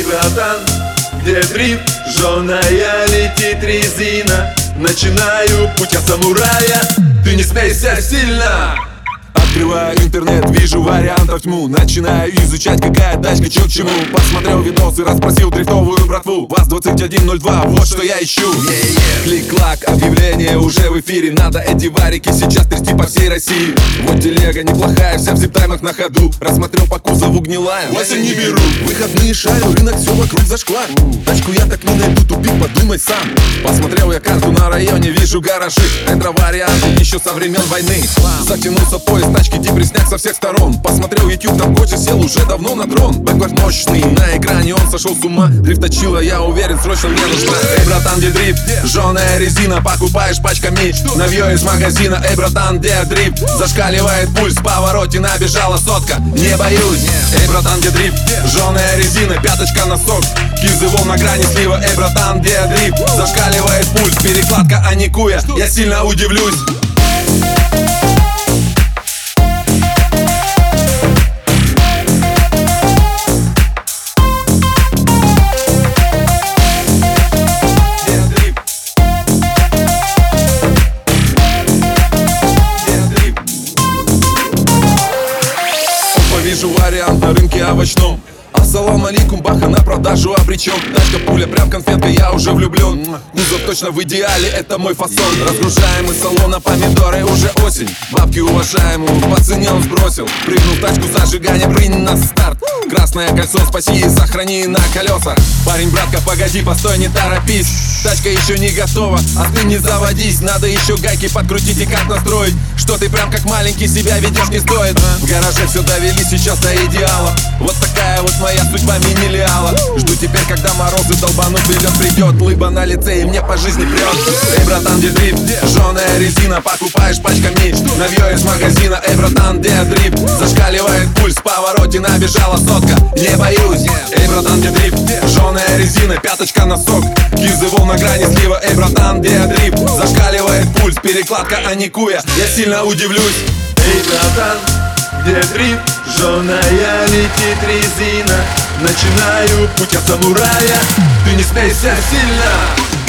братан, где дрифт, жженая летит резина. Начинаю путь от самурая, ты не смейся сильно. Открываю интернет, вижу вариантов тьму. Начинаю изучать, какая тачка, чё к чему. Посмотрел видосы, расспросил дрифтовую братву. ВАЗ-2102, вот что я ищу. Клик-клак, объявление уже в эфире Надо эти варики сейчас трясти по всей России. Вот телега неплохая, вся в зиптаймах на ходу. Рассмотрел по кузову гнилая, Восемь не беру. Выходные шарю, рынок все вокруг зашквар. Тачку я так не найду, тупик, подумай сам. Посмотрел я карту на районе, вижу гаражи. Ретро-варианты еще со времен войны. Затянулся поезд, тачки депресняк со всех сторон. Посмотрел YouTube, там Гоча сел уже давно на трон. Бэквард мощный, на экране он сошел с ума. Дрифточила, я уверен, срочно мне нужна. Эй, братан, где дрифт? Жженая резина, покупаешь пачками. Навье из магазина, эй, братан, где дрифт? Зашкаливает пульс, в повороте набежала сотка. Не боюсь, эй, братан, где дрифт? Жженая резина, пяточка на сок Кизывом на грани слива, эй, братан, где дрифт? Зашкаливает пульс, перекладка, а не куя. Я сильно удивлюсь Вижу вариант на рынке овощном. Ассалам алейкум, баха на продажу обречен Тачка пуля, прям конфетка, я уже влюблен Кузов точно в идеале, это мой фасон. Разгружаем из салона помидоры, уже осень. Бабки уважаемую, по цене он сбросил. Прыгнул в тачку на старт Красное кольцо спаси и сохрани на колесах. Парень, братка, погоди, постой, не торопись. Тачка еще не готова, а ты не заводись. Надо еще гайки подкрутить и как настроить Что ты прям как маленький себя ведешь не стоит. В гараже все довели сейчас до идеала. Вот такая вот моя судьба мини-лиала Жду теперь, когда морозы долбанут лед придет Лыба на лице и мне по жизни прет Эй, братан, где дрифт? Жженая резина, покупаешь пачками Навье из магазина, эй, братан, где дрифт? Зашкаливает пульс, повороте набежала сотка. Не боюсь, эй, братан, где дрифт? Жженая резина, пяточка на сок. Кизывом на грани слива, эй, братан, где дрифт? Зашкаливает пульс, перекладка, а не куя. Я сильно удивлюсь. Эй, братан, где дрифт? Жженая летит резина. Начинаю путь от самурая. Ты не смейся сильно